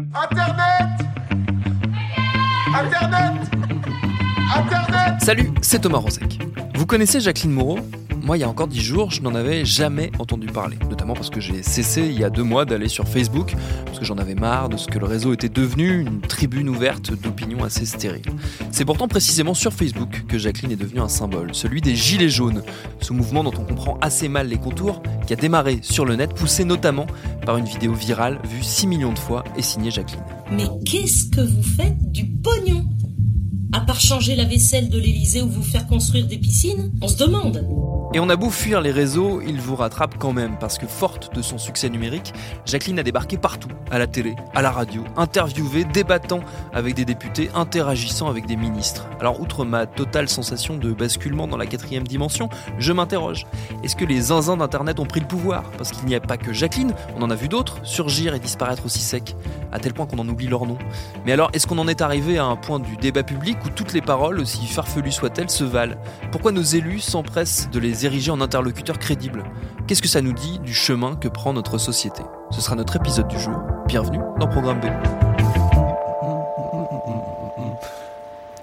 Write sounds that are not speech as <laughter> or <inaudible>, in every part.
Internet. Internet. Internet Salut, c'est Thomas Rozek. Vous connaissez Jacqueline Moreau? Moi, il y a encore dix jours, je n'en avais jamais entendu parler, notamment parce que j'ai cessé il y a deux mois d'aller sur Facebook, parce que j'en avais marre de ce que le réseau était devenu, une tribune ouverte d'opinions assez stériles. C'est pourtant précisément sur Facebook que Jacqueline est devenue un symbole, celui des Gilets jaunes, ce mouvement dont on comprend assez mal les contours, qui a démarré sur le net, poussé notamment par une vidéo virale vue 6 millions de fois et signée Jacqueline. Mais qu'est-ce que vous faites du pognon? À part changer la vaisselle de l'Elysée ou vous faire construire des piscines On se demande. Et on a beau fuir les réseaux, ils vous rattrapent quand même, parce que forte de son succès numérique, Jacqueline a débarqué partout, à la télé, à la radio, interviewée, débattant avec des députés, interagissant avec des ministres. Alors outre ma totale sensation de basculement dans la quatrième dimension, je m'interroge. Est-ce que les zinzins d'Internet ont pris le pouvoir? Parce qu'il n'y a pas que Jacqueline, on en a vu d'autres surgir et disparaître aussi sec, à tel point qu'on en oublie leur nom. Mais alors, est-ce qu'on en est arrivé à un point du débat public où toutes les paroles, aussi farfelues soient-elles, se valent? Pourquoi nos élus s'empressent de les ériger en interlocuteurs crédibles Qu'est-ce que ça nous dit du chemin que prend notre société? Ce sera notre épisode du jour. Bienvenue dans Programme B.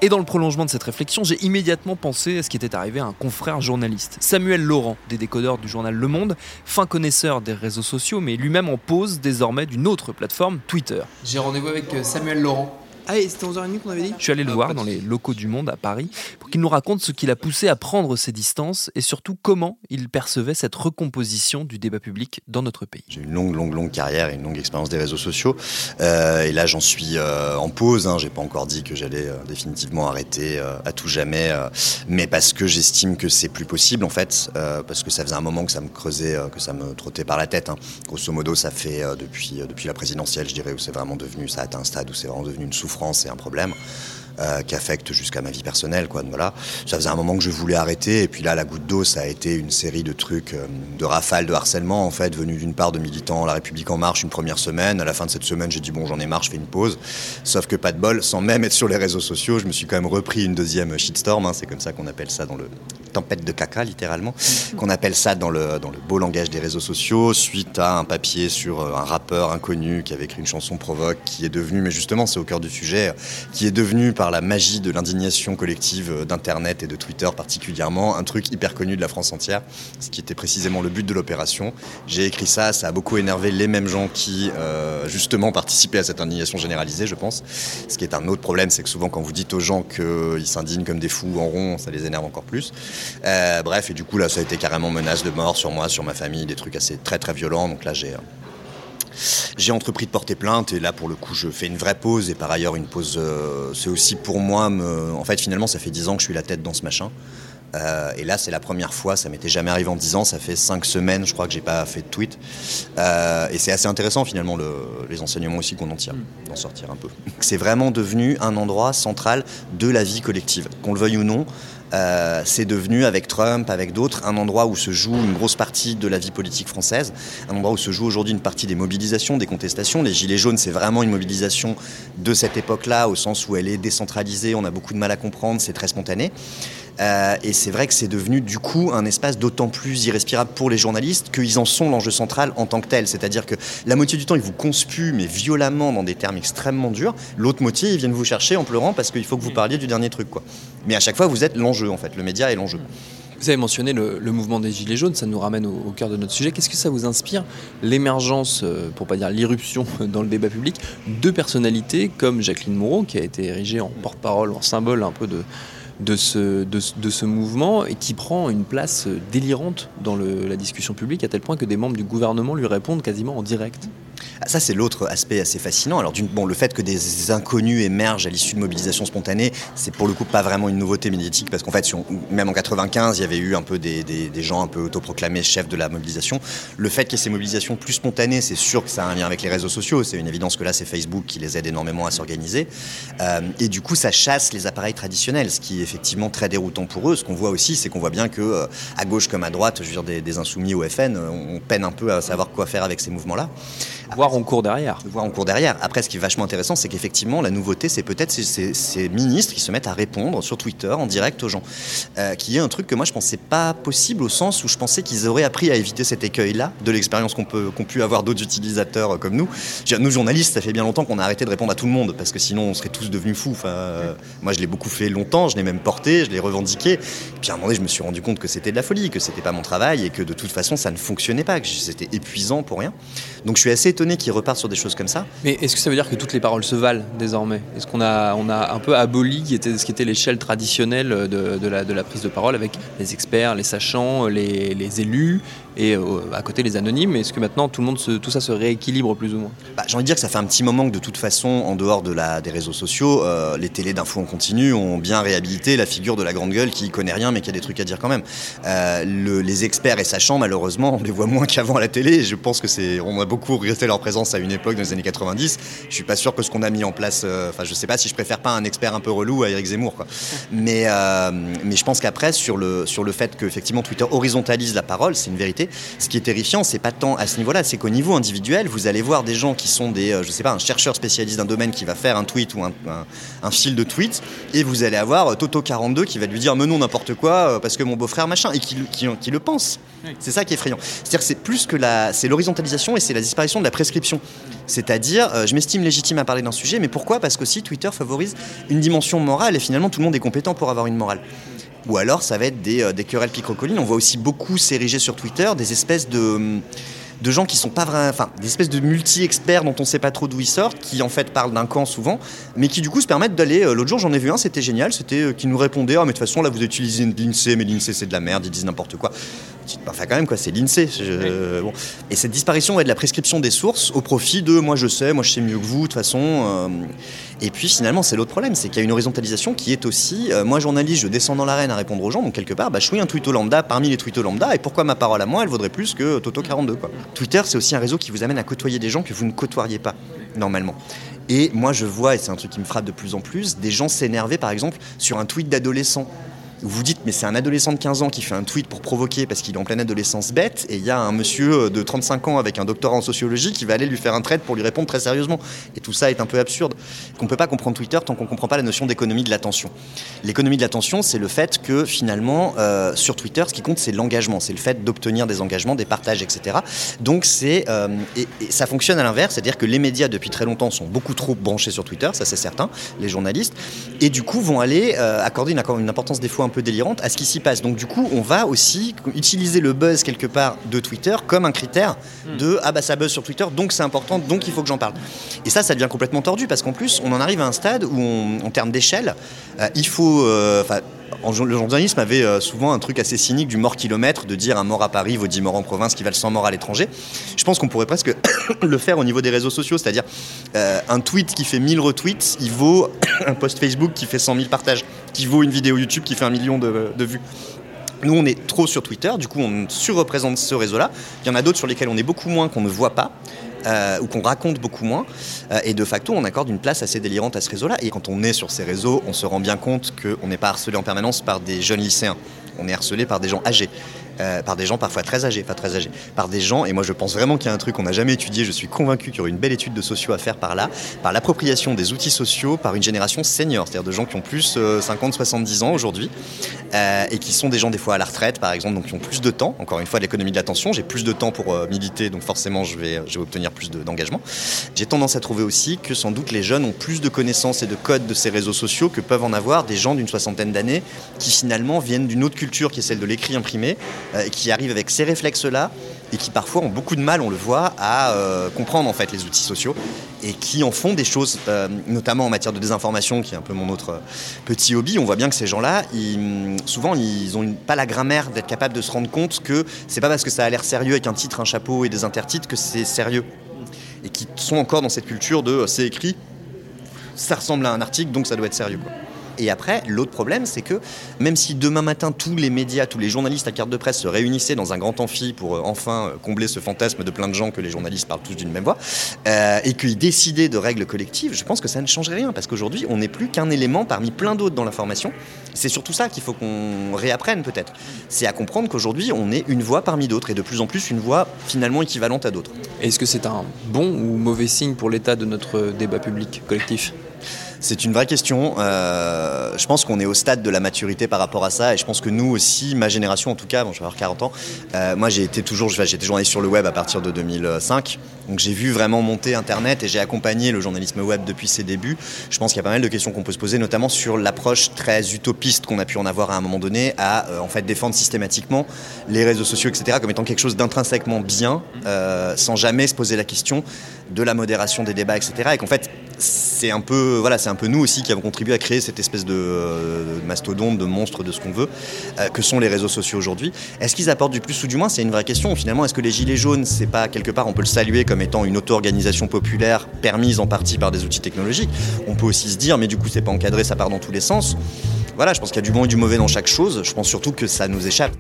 Et dans le prolongement de cette réflexion, j'ai immédiatement pensé à ce qui était arrivé à un confrère journaliste, Samuel Laurent, des décodeurs du journal Le Monde, fin connaisseur des réseaux sociaux, mais lui-même en pause désormais d'une autre plateforme, Twitter. J'ai rendez-vous avec euh, Samuel Laurent. Ah, c'était 11h30 qu'on avait dit Je suis allé le voir dans les locaux du Monde à Paris pour qu'il nous raconte ce qui l'a poussé à prendre ses distances et surtout comment il percevait cette recomposition du débat public dans notre pays. J'ai une longue, longue, longue carrière et une longue expérience des réseaux sociaux. Euh, et là, j'en suis euh, en pause. Hein. J'ai pas encore dit que j'allais euh, définitivement arrêter euh, à tout jamais, euh, mais parce que j'estime que c'est plus possible en fait, euh, parce que ça faisait un moment que ça me creusait, euh, que ça me trottait par la tête. hein. Grosso modo, ça fait euh, depuis, euh, depuis la présidentielle, je dirais, où c'est vraiment devenu, ça a atteint un stade où c'est vraiment devenu une souffrance et un problème. Euh, qui affecte jusqu'à ma vie personnelle quoi voilà. Ça faisait un moment que je voulais arrêter et puis là la goutte d'eau ça a été une série de trucs euh, de rafales de harcèlement en fait venus d'une part de militants La République en marche une première semaine. À la fin de cette semaine j'ai dit bon j'en ai marre je fais une pause. Sauf que pas de bol sans même être sur les réseaux sociaux je me suis quand même repris une deuxième shitstorm hein, c'est comme ça qu'on appelle ça dans le tempête de caca littéralement. <laughs> Qu'on appelle ça dans le dans le beau langage des réseaux sociaux suite à un papier sur euh, un rappeur inconnu qui avait écrit une chanson provoque qui est devenu mais justement c'est au cœur du sujet qui est devenu par la magie de l'indignation collective euh, d'internet et de Twitter particulièrement un truc hyper connu de la France entière ce qui était précisément le but de l'opération j'ai écrit ça ça a beaucoup énervé les mêmes gens qui euh, justement participaient à cette indignation généralisée je pense ce qui est un autre problème c'est que souvent quand vous dites aux gens qu'ils s'indignent comme des fous en rond ça les énerve encore plus euh, bref, et du coup, là, ça a été carrément menace de mort sur moi, sur ma famille, des trucs assez très très violents. Donc là, j'ai. J'ai entrepris de porter plainte et là pour le coup je fais une vraie pause et par ailleurs une pause euh, c'est aussi pour moi me... en fait finalement ça fait 10 ans que je suis la tête dans ce machin. Euh, et là c'est la première fois ça m'était jamais arrivé en 10 ans ça fait 5 semaines je crois que j'ai pas fait de tweet. Euh, et c'est assez intéressant finalement le- les enseignements aussi qu'on en tire d'en sortir un peu. C'est vraiment devenu un endroit central de la vie collective qu'on le veuille ou non euh, c'est devenu avec Trump, avec d'autres, un endroit où se joue une grosse partie de la vie politique française, un endroit où se joue aujourd'hui une partie des mobilisations, des contestations. Les Gilets jaunes, c'est vraiment une mobilisation de cette époque-là, au sens où elle est décentralisée, on a beaucoup de mal à comprendre, c'est très spontané. Euh, et c'est vrai que c'est devenu du coup un espace d'autant plus irrespirable pour les journalistes qu'ils en sont l'enjeu central en tant que tel. C'est-à-dire que la moitié du temps, ils vous conspuent, mais violemment dans des termes extrêmement durs. L'autre moitié, ils viennent vous chercher en pleurant parce qu'il faut que vous parliez du dernier truc. Quoi. Mais à chaque fois, vous êtes l'enjeu en fait. Le média est l'enjeu. Vous avez mentionné le, le mouvement des Gilets jaunes, ça nous ramène au, au cœur de notre sujet. Qu'est-ce que ça vous inspire, l'émergence, euh, pour pas dire l'irruption <laughs> dans le débat public, de personnalités comme Jacqueline Moreau, qui a été érigée en porte-parole, en symbole un peu de, de, ce, de, ce- mouvement, et qui prend une place délirante dans la discussion publique, à tel point que des membres du gouvernement lui répondent quasiment en direct Ça, c'est l'autre aspect assez fascinant. Alors, bon, le fait que des inconnus émergent à l'issue de mobilisations spontanées, c'est pour le coup pas vraiment une nouveauté médiatique, parce qu'en fait, même en 95, il y avait eu un peu des, gens un peu autoproclamés chefs de la mobilisation. Le fait qu'il y ait ces mobilisations plus spontanées, c'est sûr que ça a un lien avec les réseaux sociaux. C'est une évidence que là, c'est Facebook qui les aide énormément à s'organiser. Euh, et du coup, ça chasse les appareils traditionnels, ce qui est effectivement très déroutant pour eux. Ce qu'on voit aussi, c'est qu'on voit bien que euh, à gauche comme à droite, je veux dire, des, des insoumis au FN, on peine un peu à savoir quoi faire avec ces mouvements-là. Voir en cours derrière. Voir en cours derrière. Après, ce qui est vachement intéressant, c'est qu'effectivement, la nouveauté, c'est peut-être ces, ministres qui se mettent à répondre sur Twitter en direct aux gens. Euh, qui est un truc que moi, je pensais pas possible au sens où je pensais qu'ils auraient appris à éviter cet écueil-là de l'expérience qu'on peut qu'ont pu avoir d'autres utilisateurs euh, comme nous. Nous, journalistes, ça fait bien longtemps qu'on a arrêté de répondre à tout le monde parce que sinon, on serait tous devenus fous. Euh, moi, je l'ai beaucoup fait longtemps, je l'ai même porté, je l'ai revendiqué. Et puis à un moment donné, je me suis rendu compte que c'était de la folie, que c'était pas mon travail et que de toute façon, ça ne fonctionnait pas, que c'était épuisant pour rien. Donc je suis assez étonné qu'ils repartent sur des choses comme ça. Mais est-ce que ça veut dire que toutes les paroles se valent désormais? Est-ce qu'on a, on a un peu aboli ce qui était l'échelle traditionnelle de, la, prise de parole avec les experts, les sachants, les élus? Et euh, à côté les anonymes. Est-ce que maintenant tout, le monde tout ça se rééquilibre plus ou moins? Bah, J'ai envie de dire que ça fait un petit moment que de toute façon, en dehors de la, des réseaux sociaux, euh, les télés d'infos en continu ont bien réhabilité la figure de la grande gueule qui connaît rien mais qui a des trucs à dire quand même. Euh, le, les experts et sachants, malheureusement, on les voit moins <laughs> qu'avant à la télé. Je pense que c'est, on a beaucoup regretté leur présence à une époque dans les années 90. Je suis pas sûr que ce qu'on a mis en place, enfin je sais pas si je préfère pas un expert un peu relou à Eric Zemmour. Mais, mais je pense qu'après sur le, sur le fait qu'effectivement Twitter horizontalise la parole, c'est une vérité. Ce qui est terrifiant, c'est pas tant à ce niveau-là, c'est qu'au niveau individuel, vous allez voir des gens qui sont des, euh, je sais pas, un chercheur spécialiste d'un domaine qui va faire un tweet ou un, fil de tweets, et vous allez avoir euh, Toto42 qui va lui dire, mais non, n'importe quoi, euh, parce que mon beau-frère, machin, et qui, qui, le pense. C'est ça qui est effrayant. C'est-à-dire que c'est plus que la, c'est l'horizontalisation et c'est la disparition de la prescription. C'est-à-dire, je m'estime légitime à parler d'un sujet, mais pourquoi? Parce qu'aussi Twitter favorise une dimension morale et finalement tout le monde est compétent pour avoir une morale ou alors ça va être des, euh, querelles picrocolines. On voit aussi beaucoup s'ériger sur Twitter des espèces de de gens qui sont pas vraiment, enfin, des espèces de multi-experts dont on sait pas trop d'où ils sortent, qui en fait parlent d'un camp souvent, mais qui du coup se permettent d'aller. Euh, l'autre jour, j'en ai vu un, c'était génial, c'était euh, qui nous répondait Ah, mais de toute façon, là, vous utilisez l'INSEE, mais l'INSEE, c'est de la merde, ils disent n'importe quoi. Enfin, quand même, quoi, c'est l'INSEE. Bon. Et cette disparition de la prescription des sources au profit de moi, je sais, moi, je sais mieux que vous, de toute façon. Euh, et puis finalement, c'est l'autre problème, c'est qu'il y a une horizontalisation qui est aussi, moi, journaliste, je descends dans l'arène à répondre aux gens, donc quelque part, bah, je suis un tweeto lambda parmi les tweetos lambda, et pourquoi ma parole à moi, elle vaudrait plus que Toto 42, quoi. Twitter, c'est aussi un réseau qui vous amène à côtoyer des gens que vous ne côtoiriez pas normalement. Et moi, je vois, et c'est un truc qui me frappe de plus en plus, des gens s'énerver, par exemple, sur un tweet d'adolescent vous dites mais c'est un adolescent de 15 ans qui fait un tweet pour provoquer parce qu'il est en pleine adolescence bête et il y a un monsieur de 35 ans avec un doctorat en sociologie qui va aller lui faire un trade pour lui répondre très sérieusement. Et tout ça est un peu absurde. Qu'on ne peut pas comprendre Twitter tant qu'on ne comprend pas la notion d'économie de l'attention. L'économie de l'attention, c'est le fait que finalement euh, sur Twitter, ce qui compte c'est l'engagement, c'est le fait d'obtenir des engagements, des partages, etc. Donc c'est euh, et, ça fonctionne à l'inverse, c'est-à-dire que les médias depuis très longtemps sont beaucoup trop branchés sur Twitter, ça c'est certain, les journalistes, et du coup vont aller euh, accorder une, une importance des fois un peu délirante à ce qui s'y passe. Donc du coup, on va aussi utiliser le buzz quelque part de Twitter comme un critère hmm. de ah bah ça buzz sur Twitter, donc c'est important, donc il faut que j'en parle. Et ça, ça devient complètement tordu parce qu'en plus, on en arrive à un stade où, en termes d'échelle, euh, il faut, euh, le journalisme avait euh, souvent un truc assez cynique du mort kilomètre, de dire un mort à Paris vaut 10 morts en province qui valent 100 morts à l'étranger. Je pense qu'on pourrait presque <coughs> le faire au niveau des réseaux sociaux, c'est-à-dire euh, un tweet qui fait 1000 retweets, il vaut <coughs> un post Facebook qui fait 100 000 partages, qui vaut une vidéo YouTube qui fait un million de, de vues. Nous, on est trop sur Twitter, du coup, on surreprésente ce réseau-là. Il y en a d'autres sur lesquels on est beaucoup moins, qu'on ne voit pas. Euh, ou qu'on raconte beaucoup moins. Euh, et de facto, on accorde une place assez délirante à ce réseau-là. Et quand on est sur ces réseaux, on se rend bien compte qu'on n'est pas harcelé en permanence par des jeunes lycéens. On est harcelé par des gens âgés. Euh, par des gens parfois très âgés, pas très âgés, par des gens, et moi je pense vraiment qu'il y a un truc qu'on n'a jamais étudié, je suis convaincu qu'il y aurait une belle étude de sociaux à faire par là, par l'appropriation des outils sociaux par une génération senior, c'est-à-dire de gens qui ont plus 50, 70 ans aujourd'hui, euh, et qui sont des gens des fois à la retraite par exemple, donc qui ont plus de temps, encore une fois l'économie de l'attention, j'ai plus de temps pour euh, militer, donc forcément je vais, obtenir plus d'engagement. j'ai tendance à trouver aussi que sans doute les jeunes ont plus de connaissances et de codes de ces réseaux sociaux que peuvent en avoir des gens d'une soixantaine d'années qui finalement viennent d'une autre culture qui est celle de l'écrit imprimé, euh, qui arrivent avec ces réflexes-là et qui parfois ont beaucoup de mal, on le voit, à euh, comprendre en fait les outils sociaux et qui en font des choses, euh, notamment en matière de désinformation, qui est un peu mon autre petit hobby. On voit bien que ces gens-là, souvent, ils n'ont pas la grammaire d'être capables de se rendre compte que c'est pas parce que ça a l'air sérieux avec un titre, un chapeau et des intertitres que c'est sérieux. et qui sont encore dans cette culture de c'est écrit, ça ressemble à un article, donc ça doit être sérieux. Et après, l'autre problème, c'est que même si demain matin, tous les médias, tous les journalistes à carte de presse se réunissaient dans un grand amphi pour euh, enfin euh, combler ce fantasme de plein de gens que les journalistes parlent tous d'une même voix, euh, et qu'ils décidaient de règles collectives, je pense que ça ne changerait rien, parce qu'aujourd'hui, on n'est plus qu'un élément parmi plein d'autres dans l'information. C'est surtout ça qu'il faut qu'on réapprenne peut-être. C'est à comprendre qu'aujourd'hui, on est une voix parmi d'autres, et de plus en plus une voix finalement équivalente à d'autres. Est-ce que c'est un bon ou mauvais signe pour l'état de notre débat public collectif? C'est une vraie question. Euh, je pense qu'on est au stade de la maturité par rapport à ça. Et je pense que nous aussi, ma génération en tout cas, bon, je vais avoir 40 ans, euh, moi j'ai été toujours, j'ai été journaliste sur le web à partir de 2005. Donc j'ai vu vraiment monter Internet et j'ai accompagné le journalisme web depuis ses débuts. Je pense qu'il y a pas mal de questions qu'on peut se poser, notamment sur l'approche très utopiste qu'on a pu en avoir à un moment donné, à euh, en fait défendre systématiquement les réseaux sociaux, etc., comme étant quelque chose d'intrinsèquement bien, sans jamais se poser la question de la modération des débats, etc. Et qu'en fait, c'est un peu, voilà, c'est un peu nous aussi qui avons contribué à créer cette espèce de, euh, mastodonte, de monstre, de ce qu'on veut, euh, que sont les réseaux sociaux aujourd'hui. Est-ce qu'ils apportent du plus ou du moins? C'est une vraie question. Finalement, est-ce que les gilets jaunes, c'est pas quelque part, on peut le saluer comme étant une auto-organisation populaire permise en partie par des outils technologiques? On peut aussi se dire, mais du coup, c'est pas encadré, ça part dans tous les sens. Voilà, je pense qu'il y a du bon et du mauvais dans chaque chose. Je pense surtout que ça nous échappe.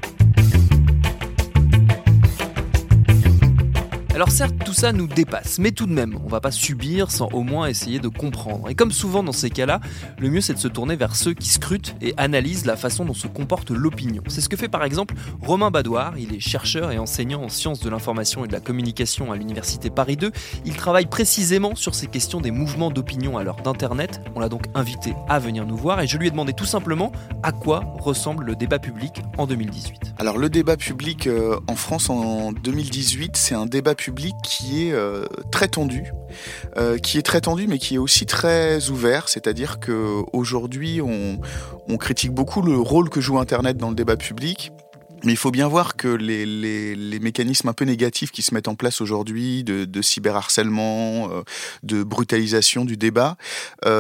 Alors certes, tout ça nous dépasse, mais tout de même, on va pas subir sans au moins essayer de comprendre. Et comme souvent dans ces cas-là, le mieux c'est de se tourner vers ceux qui scrutent et analysent la façon dont se comporte l'opinion. C'est ce que fait par exemple Romain Badoir, il est chercheur et enseignant en sciences de l'information et de la communication à l'université Paris 2. Il travaille précisément sur ces questions des mouvements d'opinion à l'heure d'Internet. On l'a donc invité à venir nous voir et je lui ai demandé tout simplement à quoi ressemble le débat public en 2018. Alors le débat public euh, en France en 2018, c'est un débat public public qui est euh, très tendu, euh, qui est très tendu, mais qui est aussi très ouvert. C'est-à-dire que aujourd'hui, on, critique beaucoup le rôle que joue Internet dans le débat public. Mais il faut bien voir que les, mécanismes un peu négatifs qui se mettent en place aujourd'hui, de, cyberharcèlement, euh, de brutalisation du débat,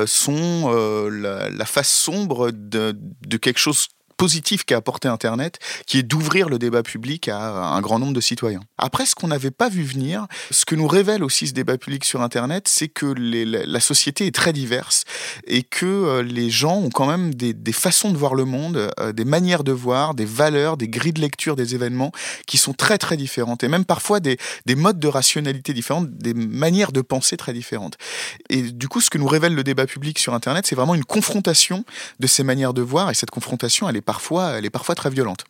sont la, face sombre de, de quelque chose positif qu'a apporté Internet, qui est d'ouvrir le débat public à un grand nombre de citoyens. Après, ce qu'on n'avait pas vu venir, ce que nous révèle aussi ce débat public sur Internet, c'est que la société est très diverse et que euh, les gens ont quand même des, façons de voir le monde, euh, des manières de voir, des valeurs, des grilles de lecture des événements qui sont très très différentes et même parfois des, des modes de rationalité différentes, des manières de penser très différentes. Et du coup, ce que nous révèle le débat public sur Internet, c'est vraiment une confrontation de ces manières de voir et cette confrontation, elle est parfois, elle est parfois très violente.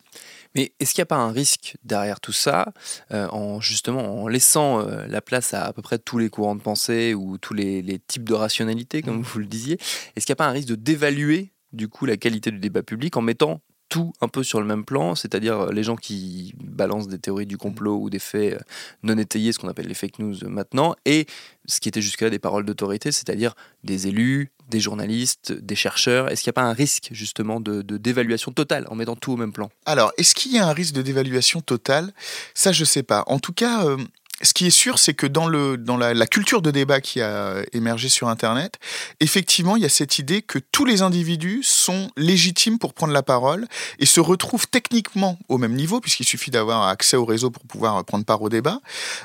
Mais est-ce qu'il n'y a pas un risque derrière tout ça, euh, en justement en laissant euh, la place à à peu près tous les courants de pensée ou tous les, types de rationalité, comme mmh. vous le disiez? Est-ce qu'il n'y a pas un risque de dévaluer du coup la qualité du débat public en mettant tout un peu sur le même plan, c'est-à-dire euh, les gens qui balancent des théories du complot ou des faits euh, non étayés, ce qu'on appelle les fake news maintenant, et ce qui était jusque-là des paroles d'autorité, c'est-à-dire des élus, des journalistes, des chercheurs. Est-ce qu'il n'y a pas un risque justement de, dévaluation totale en mettant tout au même plan? Alors, est-ce qu'il y a un risque de dévaluation totale? Ça, je ne sais pas. En tout cas, euh, ce qui est sûr, c'est que dans, le, dans la, culture de débat qui a émergé sur Internet, effectivement, il y a cette idée que tous les individus sont légitimes pour prendre la parole et se retrouvent techniquement au même niveau, puisqu'il suffit d'avoir accès au réseau pour pouvoir prendre part au débat.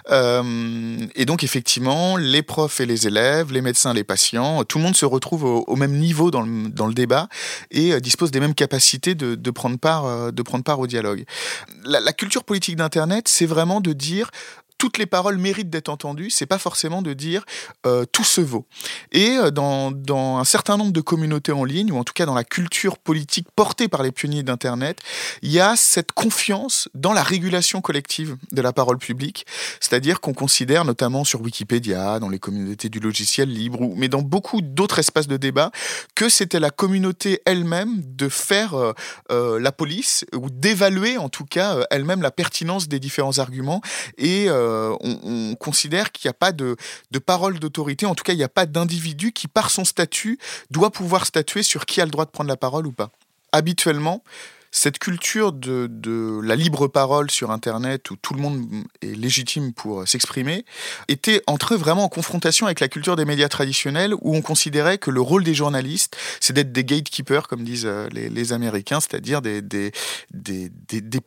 Euh, et donc, effectivement, les profs et les élèves, les médecins, les patients, tout le monde se retrouve au, même niveau dans le, dans le, débat et euh, dispose des mêmes capacités de, de, prendre, part, euh, de prendre part au dialogue. La, la culture politique d'Internet, c'est vraiment de dire toutes les paroles méritent d'être entendues, c'est pas forcément de dire euh, tout se vaut. Et euh, dans, un certain nombre de communautés en ligne, ou en tout cas dans la culture politique portée par les pionniers d'Internet, il y a cette confiance dans la régulation collective de la parole publique, c'est-à-dire qu'on considère notamment sur Wikipédia, dans les communautés du logiciel libre, mais dans beaucoup d'autres espaces de débat, que c'était la communauté elle-même de faire euh, la police, ou d'évaluer en tout cas elle-même la pertinence des différents arguments et on, considère qu'il n'y a pas de, parole d'autorité, en tout cas il n'y a pas d'individu qui par son statut doit pouvoir statuer sur qui a le droit de prendre la parole ou pas. Habituellement, cette culture de, la libre parole sur Internet, où tout le monde est légitime pour s'exprimer, était entrée vraiment en confrontation avec la culture des médias traditionnels, où on considérait que le rôle des journalistes, c'est d'être des gatekeepers, comme disent euh, les, Américains, c'est-à-dire des,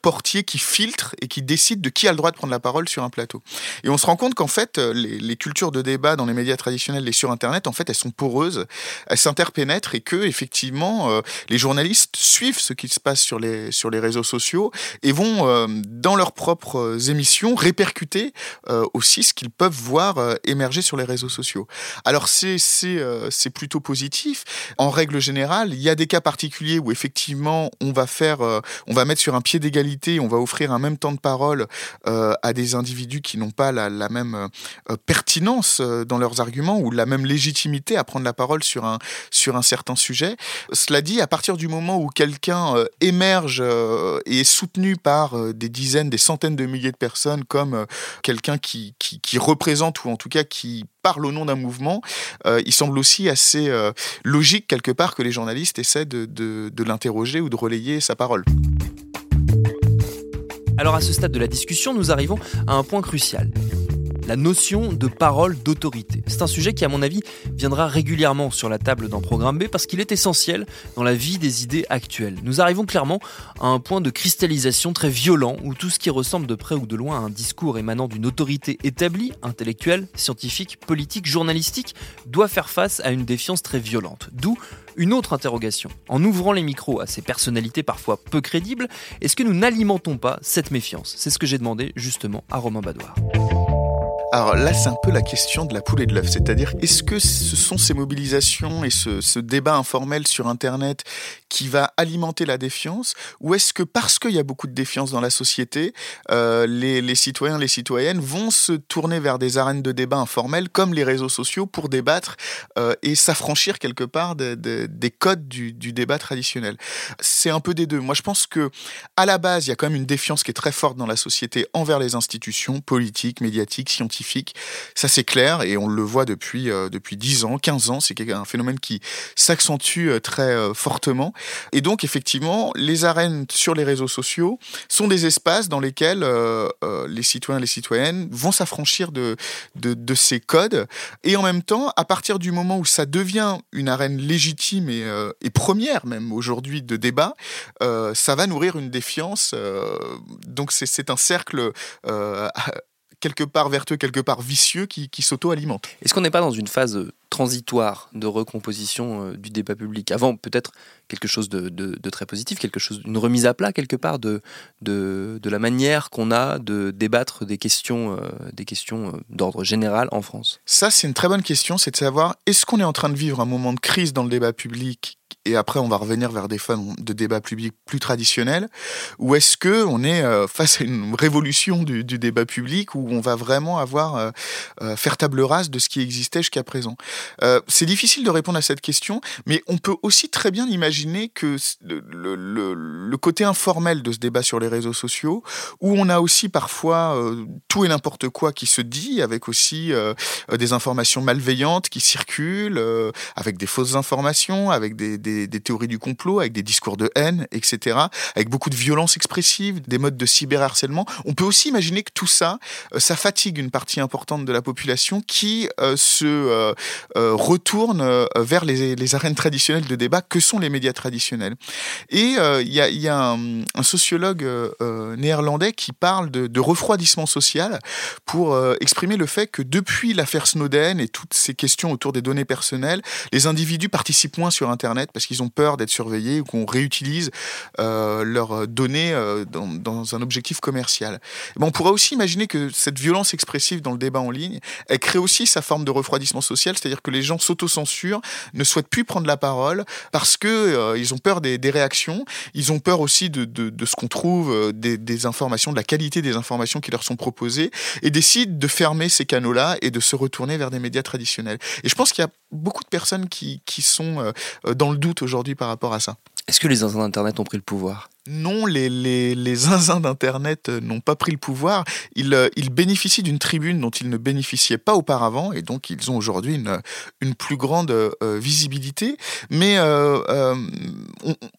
portiers qui filtrent et qui décident de qui a le droit de prendre la parole sur un plateau. Et on se rend compte qu'en fait, euh, les, les cultures de débat dans les médias traditionnels et sur Internet, en fait, elles sont poreuses, elles s'interpénètrent et que, effectivement, euh, les journalistes suivent ce qui se passe sur les, sur les réseaux sociaux et vont, euh, dans leurs propres émissions, répercuter euh, aussi ce qu'ils peuvent voir émerger sur les réseaux sociaux. Alors, c'est c'est plutôt positif. En règle générale, il y a des cas particuliers où, effectivement, on va faire, on va mettre sur un pied d'égalité, on va offrir un même temps de parole à des individus qui n'ont pas la, la même pertinence dans leurs arguments ou la même légitimité à prendre la parole sur un, sur un certain sujet. Cela dit, à partir du moment où quelqu'un euh, euh, et est soutenu par euh, des dizaines, des centaines de milliers de personnes comme quelqu'un qui, qui, qui, représente ou en tout cas qui parle au nom d'un mouvement, il semble aussi assez logique quelque part que les journalistes essaient de, de, de l'interroger ou de relayer sa parole. Alors à ce stade de la discussion, nous arrivons à un point crucial la notion de parole d'autorité. C'est un sujet qui, à mon avis, viendra régulièrement sur la table d'un programme B parce qu'il est essentiel dans la vie des idées actuelles. Nous arrivons clairement à un point de cristallisation très violent où tout ce qui ressemble de près ou de loin à un discours émanant d'une autorité établie, intellectuelle, scientifique, politique, journalistique, doit faire face à une défiance très violente. D'où une autre interrogation. En ouvrant les micros à ces personnalités parfois peu crédibles, est-ce que nous n'alimentons pas cette méfiance? C'est ce que j'ai demandé justement à Romain Badoir. Alors là, c'est un peu la question de la poule et de l'œuf. C'est-à-dire, est-ce que ce sont ces mobilisations et ce, débat informel sur Internet qui va alimenter la défiance Ou est-ce que parce qu'il y a beaucoup de défiance dans la société, euh, les, les, citoyens, les citoyennes vont se tourner vers des arènes de débat informels comme les réseaux sociaux pour débattre euh, et s'affranchir quelque part de, de, des codes du, du débat traditionnel? C'est un peu des deux. Moi, je pense que à la base, il y a quand même une défiance qui est très forte dans la société envers les institutions politiques, médiatiques, scientifiques ça, c'est clair et on le voit depuis, euh, depuis 10 ans, 15 ans. C'est un phénomène qui s'accentue euh, très euh, fortement. Et donc, effectivement, les arènes sur les réseaux sociaux sont des espaces dans lesquels les citoyens et les citoyennes vont s'affranchir de, de, ces codes. Et en même temps, à partir du moment où ça devient une arène légitime et, et première même aujourd'hui de débat, ça va nourrir une défiance. donc c'est un cercle quelque part vertueux, quelque part vicieux qui, s'auto-alimente. Est-ce qu'on n'est pas dans une phase euh, transitoire de recomposition euh, du débat public. Avant, peut-être quelque chose de, très positif, quelque chose, une remise à plat quelque part de, de, la manière qu'on a de débattre des questions, euh, des questions d'ordre général en France. Ça, c'est une très bonne question, c'est de savoir est-ce qu'on est en train de vivre un moment de crise dans le débat public et après on va revenir vers des formes de débat public plus traditionnels, ou est-ce que on est euh, face à une révolution du, débat public où on va vraiment avoir euh, euh, faire table rase de ce qui existait jusqu'à présent? C'est difficile de répondre à cette question, mais on peut aussi très bien imaginer que le, le, côté informel de ce débat sur les réseaux sociaux, où on a aussi parfois tout et n'importe quoi qui se dit, avec aussi des informations malveillantes qui circulent, avec des fausses informations, avec des des, théories du complot, avec des discours de haine, etc., avec beaucoup de violence expressive, des modes de cyberharcèlement. On peut aussi imaginer que tout ça, euh, ça fatigue une partie importante de la population qui euh, se euh, retourne vers les, arènes traditionnelles de débat que sont les médias traditionnels. Et il y a, un, sociologue néerlandais qui parle de, refroidissement social pour exprimer le fait que depuis l'affaire Snowden et toutes ces questions autour des données personnelles, les individus participent moins sur Internet parce qu'ils ont peur d'être surveillés ou qu'on réutilise euh, leurs données euh, dans, un objectif commercial. on pourrait aussi imaginer que cette violence expressive dans le débat en ligne, elle crée aussi sa forme de refroidissement social, c'est-à-dire que les gens s'autocensurent, ne souhaitent plus prendre la parole parce que euh, ils ont peur des, réactions, ils ont peur aussi de, ce qu'on trouve, des, des, informations, de la qualité des informations qui leur sont proposées, et décident de fermer ces canaux-là et de se retourner vers des médias traditionnels. Et je pense qu'il y a beaucoup de personnes qui, qui sont dans le doute aujourd'hui par rapport à ça. Est-ce que les Internet ont pris le pouvoir? Non, les, zinzins d'Internet euh, n'ont pas pris le pouvoir. Ils, euh, ils bénéficient d'une tribune dont ils ne bénéficiaient pas auparavant, et donc ils ont aujourd'hui une, plus grande euh, visibilité. Mais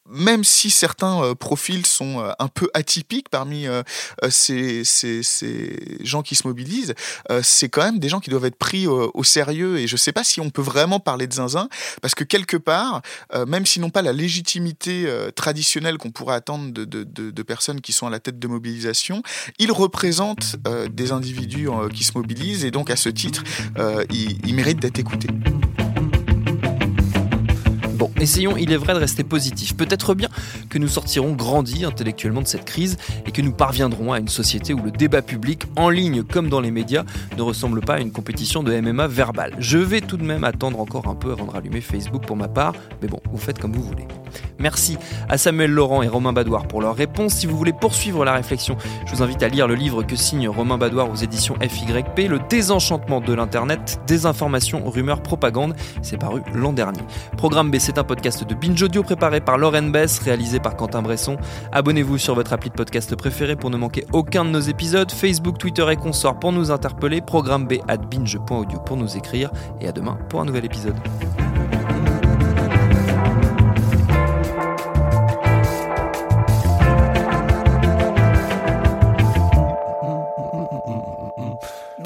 même si certains profils sont un peu atypiques parmi ces, ces, gens qui se mobilisent, c'est quand même des gens qui doivent être pris au, sérieux. Et je ne sais pas si on peut vraiment parler de zinzin, parce que quelque part, même s'ils n'ont pas la légitimité traditionnelle qu'on pourrait attendre de, personnes qui sont à la tête de mobilisation, ils représentent euh, des individus euh, qui se mobilisent et donc à ce titre, euh, ils, ils méritent d'être écoutés. Bon, essayons, il est vrai, de rester positif. Peut-être bien que nous sortirons grandis intellectuellement de cette crise et que nous parviendrons à une société où le débat public, en ligne comme dans les médias, ne ressemble pas à une compétition de MMA verbale. Je vais tout de même attendre encore un peu avant de rallumer Facebook pour ma part, mais bon, vous faites comme vous voulez. Merci à Samuel Laurent et Romain Badoir pour leurs réponses. Si vous voulez poursuivre la réflexion, je vous invite à lire le livre que signe Romain Badoir aux éditions FYP, Le désenchantement de l'Internet, désinformation, rumeurs, propagande. C'est paru l'an dernier. Programme B, c'est un podcast de Binge Audio préparé par Lauren Bess, réalisé par Quentin Bresson. Abonnez-vous sur votre appli de podcast préféré pour ne manquer aucun de nos épisodes. Facebook, Twitter et consorts pour nous interpeller. Programme B at binge.audio pour nous écrire. Et à demain pour un nouvel épisode.